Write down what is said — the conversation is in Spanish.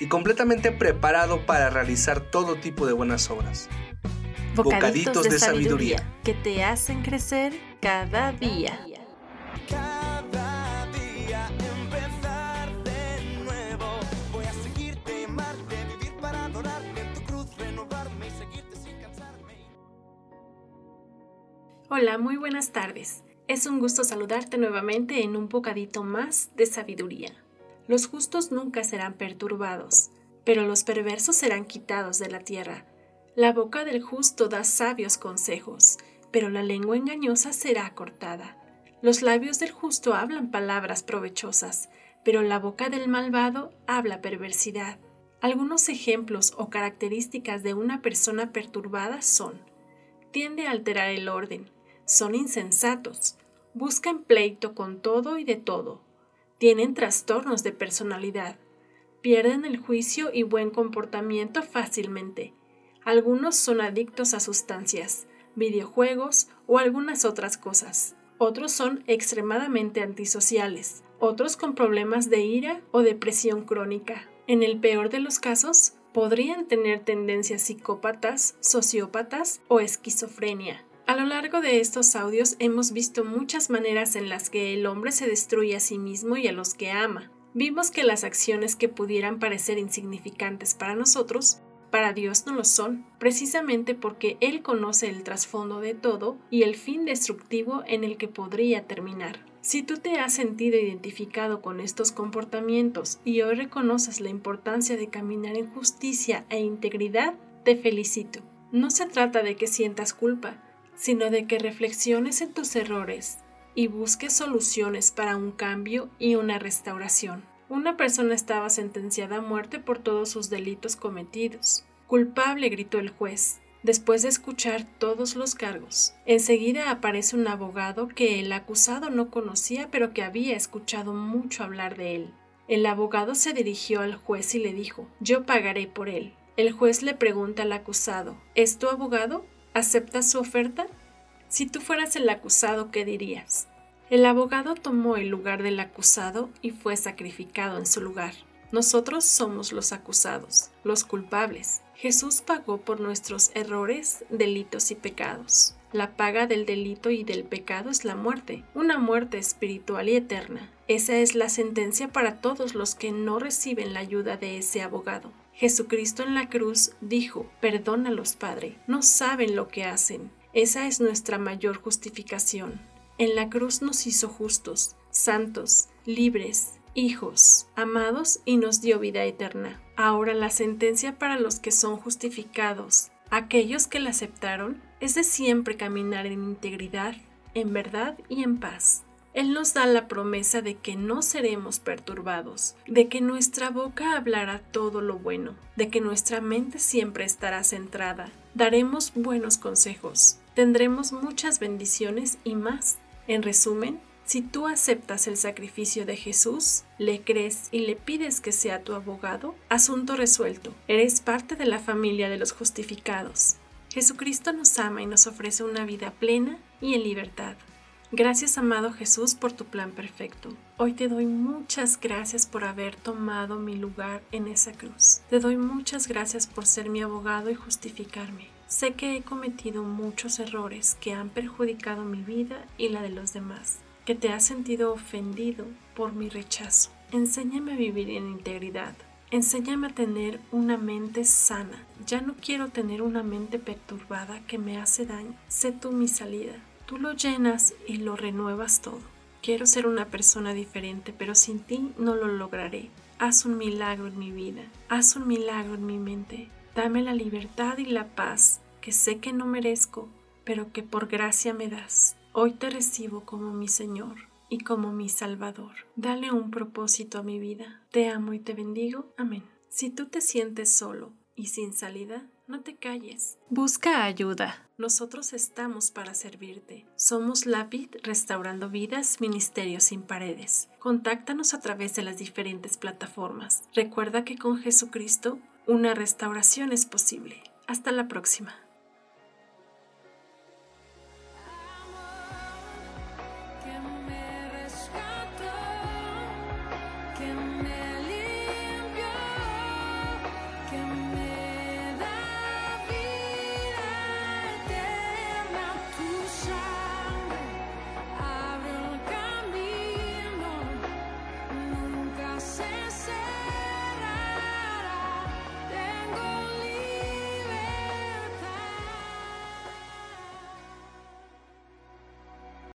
y completamente preparado para realizar todo tipo de buenas obras. Bocaditos, de, sabiduría que te hacen crecer cada día. Cada día empezar de nuevo. Voy a seguirte, amarte, vivir para adorarte en tu cruz, renovarme y seguirte sin cansarme. Hola, muy buenas tardes. Es un gusto saludarte nuevamente en un bocadito más de sabiduría. Los justos nunca serán perturbados, pero los perversos serán quitados de la tierra. La boca del justo da sabios consejos, pero la lengua engañosa será cortada. Los labios del justo hablan palabras provechosas, pero la boca del malvado habla perversidad. Algunos ejemplos o características de una persona perturbada son tiende a alterar el orden, son insensatos, buscan pleito con todo y de todo, tienen trastornos de personalidad, pierden el juicio y buen comportamiento fácilmente, algunos son adictos a sustancias, videojuegos o algunas otras cosas. Otros son extremadamente antisociales. Otros con problemas de ira o depresión crónica. En el peor de los casos, podrían tener tendencias psicópatas, sociópatas o esquizofrenia. A lo largo de estos audios hemos visto muchas maneras en las que el hombre se destruye a sí mismo y a los que ama. Vimos que las acciones que pudieran parecer insignificantes para nosotros para Dios no lo son, precisamente porque Él conoce el trasfondo de todo y el fin destructivo en el que podría terminar. Si tú te has sentido identificado con estos comportamientos y hoy reconoces la importancia de caminar en justicia e integridad, te felicito. No se trata de que sientas culpa, sino de que reflexiones en tus errores y busques soluciones para un cambio y una restauración. Una persona estaba sentenciada a muerte por todos sus delitos cometidos. Culpable, gritó el juez, después de escuchar todos los cargos. Enseguida aparece un abogado que el acusado no conocía pero que había escuchado mucho hablar de él. El abogado se dirigió al juez y le dijo Yo pagaré por él. El juez le pregunta al acusado ¿Es tu abogado? ¿Aceptas su oferta? Si tú fueras el acusado, ¿qué dirías? El abogado tomó el lugar del acusado y fue sacrificado en su lugar. Nosotros somos los acusados, los culpables. Jesús pagó por nuestros errores, delitos y pecados. La paga del delito y del pecado es la muerte, una muerte espiritual y eterna. Esa es la sentencia para todos los que no reciben la ayuda de ese abogado. Jesucristo en la cruz dijo, perdónalos, Padre, no saben lo que hacen. Esa es nuestra mayor justificación. En la cruz nos hizo justos, santos, libres, hijos, amados y nos dio vida eterna. Ahora la sentencia para los que son justificados, aquellos que la aceptaron, es de siempre caminar en integridad, en verdad y en paz. Él nos da la promesa de que no seremos perturbados, de que nuestra boca hablará todo lo bueno, de que nuestra mente siempre estará centrada, daremos buenos consejos, tendremos muchas bendiciones y más. En resumen, si tú aceptas el sacrificio de Jesús, le crees y le pides que sea tu abogado, asunto resuelto. Eres parte de la familia de los justificados. Jesucristo nos ama y nos ofrece una vida plena y en libertad. Gracias, amado Jesús, por tu plan perfecto. Hoy te doy muchas gracias por haber tomado mi lugar en esa cruz. Te doy muchas gracias por ser mi abogado y justificarme. Sé que he cometido muchos errores que han perjudicado mi vida y la de los demás, que te has sentido ofendido por mi rechazo. Enséñame a vivir en integridad. Enséñame a tener una mente sana. Ya no quiero tener una mente perturbada que me hace daño. Sé tú mi salida. Tú lo llenas y lo renuevas todo. Quiero ser una persona diferente, pero sin ti no lo lograré. Haz un milagro en mi vida. Haz un milagro en mi mente. Dame la libertad y la paz que sé que no merezco, pero que por gracia me das. Hoy te recibo como mi Señor y como mi Salvador. Dale un propósito a mi vida. Te amo y te bendigo. Amén. Si tú te sientes solo y sin salida, No te calles. Busca ayuda. Nosotros estamos para servirte. Somos la vid restaurando vidas, ministerio sin paredes. Contáctanos a través de las diferentes plataformas. Recuerda que con Jesucristo una restauración es posible. Hasta la próxima.